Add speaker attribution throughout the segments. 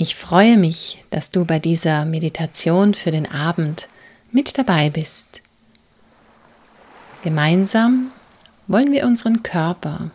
Speaker 1: Ich freue mich, dass du bei dieser Meditation für den Abend mit dabei bist. Gemeinsam wollen wir unseren Körper,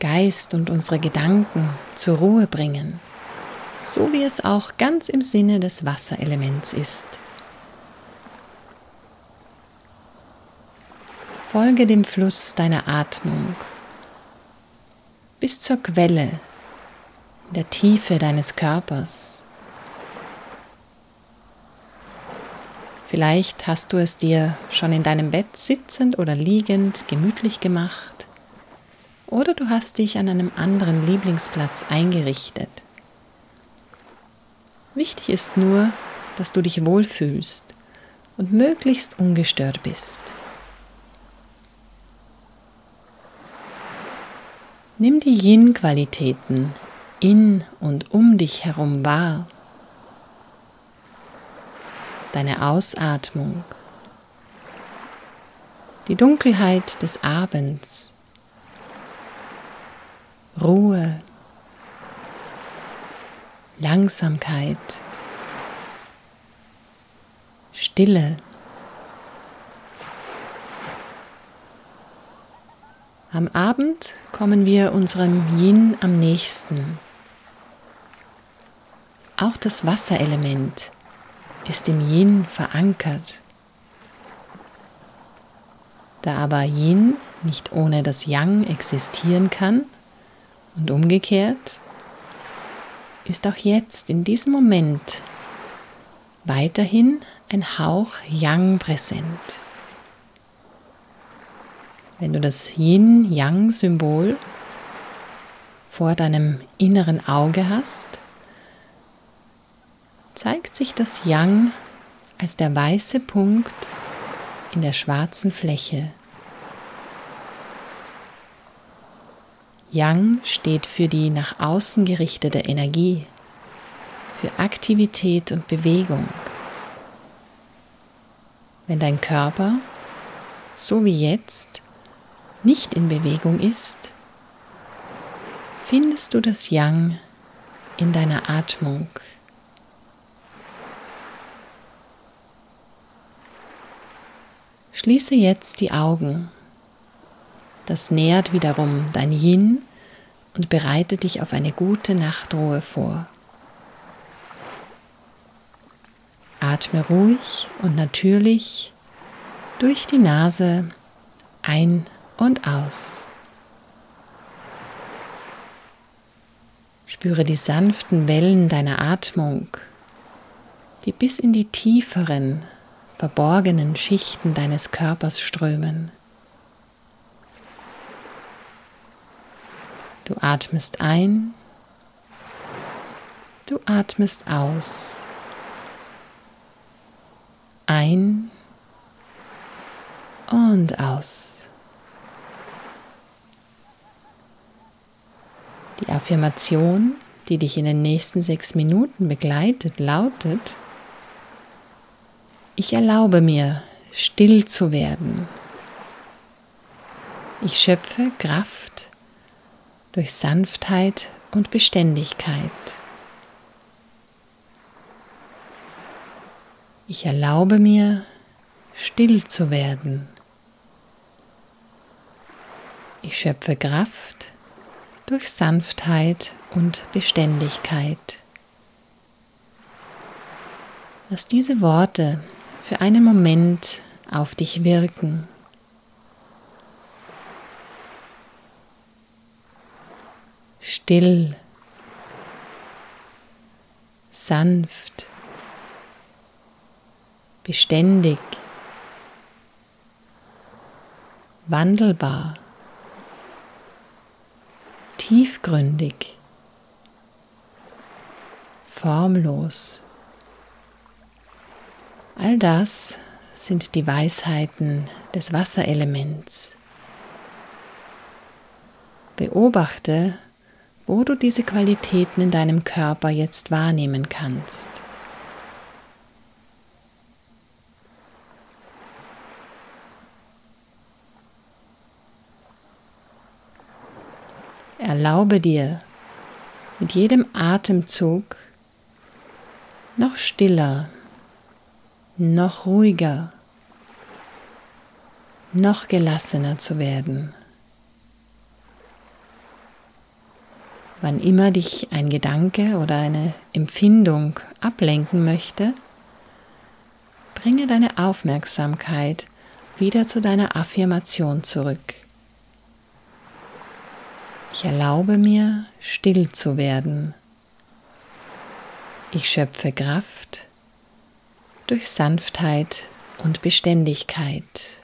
Speaker 1: Geist und unsere Gedanken zur Ruhe bringen, so wie es auch ganz im Sinne des Wasserelements ist. Folge dem Fluss deiner Atmung bis zur Quelle in der Tiefe deines Körpers. Vielleicht hast du es dir schon in deinem Bett sitzend oder liegend gemütlich gemacht oder du hast dich an einem anderen Lieblingsplatz eingerichtet. Wichtig ist nur, dass du dich wohlfühlst und möglichst ungestört bist. Nimm die Yin-Qualitäten in und um dich herum wahr. Deine Ausatmung, die Dunkelheit des Abends, Ruhe, Langsamkeit, Stille. Am Abend kommen wir unserem Yin am nächsten. Auch das Wasserelement ist im Yin verankert. Da aber Yin nicht ohne das Yang existieren kann und umgekehrt, ist auch jetzt in diesem Moment weiterhin ein Hauch Yang präsent. Wenn du das Yin-Yang-Symbol vor deinem inneren Auge hast, zeigt sich das Yang als der weiße Punkt in der schwarzen Fläche. Yang steht für die nach außen gerichtete Energie, für Aktivität und Bewegung. Wenn dein Körper, so wie jetzt, nicht in Bewegung ist, findest du das Yang in deiner Atmung. Schließe jetzt die Augen. Das nährt wiederum dein Yin und bereitet dich auf eine gute Nachtruhe vor. Atme ruhig und natürlich durch die Nase ein und aus. Spüre die sanften Wellen deiner Atmung, die bis in die tieferen verborgenen Schichten deines Körpers strömen. Du atmest ein, du atmest aus. Ein und aus. Die Affirmation, die dich in den nächsten sechs Minuten begleitet, lautet, ich erlaube mir, still zu werden. Ich schöpfe Kraft durch Sanftheit und Beständigkeit. Ich erlaube mir, still zu werden. Ich schöpfe Kraft durch Sanftheit und Beständigkeit. Lass diese Worte für einen Moment auf dich wirken. Still, sanft, beständig, wandelbar, tiefgründig, formlos. All das sind die Weisheiten des Wasserelements. Beobachte, wo du diese Qualitäten in deinem Körper jetzt wahrnehmen kannst. Erlaube dir mit jedem Atemzug noch stiller, noch ruhiger, noch gelassener zu werden. Wann immer dich ein Gedanke oder eine Empfindung ablenken möchte, bringe deine Aufmerksamkeit wieder zu deiner Affirmation zurück. Ich erlaube mir, still zu werden. Ich schöpfe Kraft durch Sanftheit und Beständigkeit.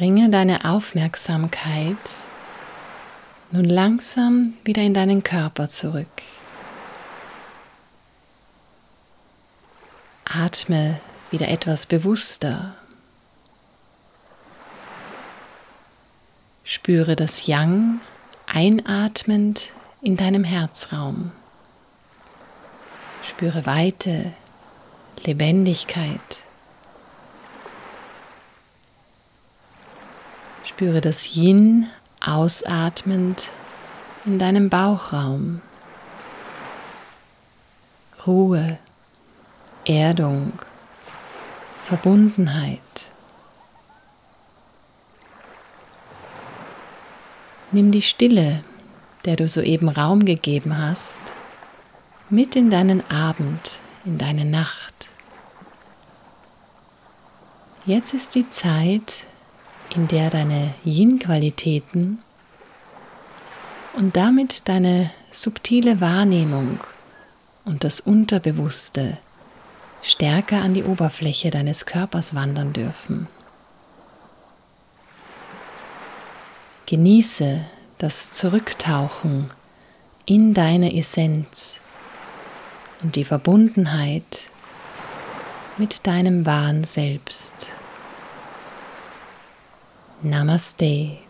Speaker 1: Bringe deine Aufmerksamkeit nun langsam wieder in deinen Körper zurück. Atme wieder etwas bewusster. Spüre das Yang einatmend in deinem Herzraum. Spüre Weite, Lebendigkeit. Spüre das Yin ausatmend in deinem Bauchraum. Ruhe, Erdung, Verbundenheit. Nimm die Stille, der du soeben Raum gegeben hast, mit in deinen Abend, in deine Nacht. Jetzt ist die Zeit, in der deine Yin-Qualitäten und damit deine subtile Wahrnehmung und das Unterbewusste stärker an die Oberfläche deines Körpers wandern dürfen. Genieße das Zurücktauchen in deine Essenz und die Verbundenheit mit deinem wahren Selbst. Namaste.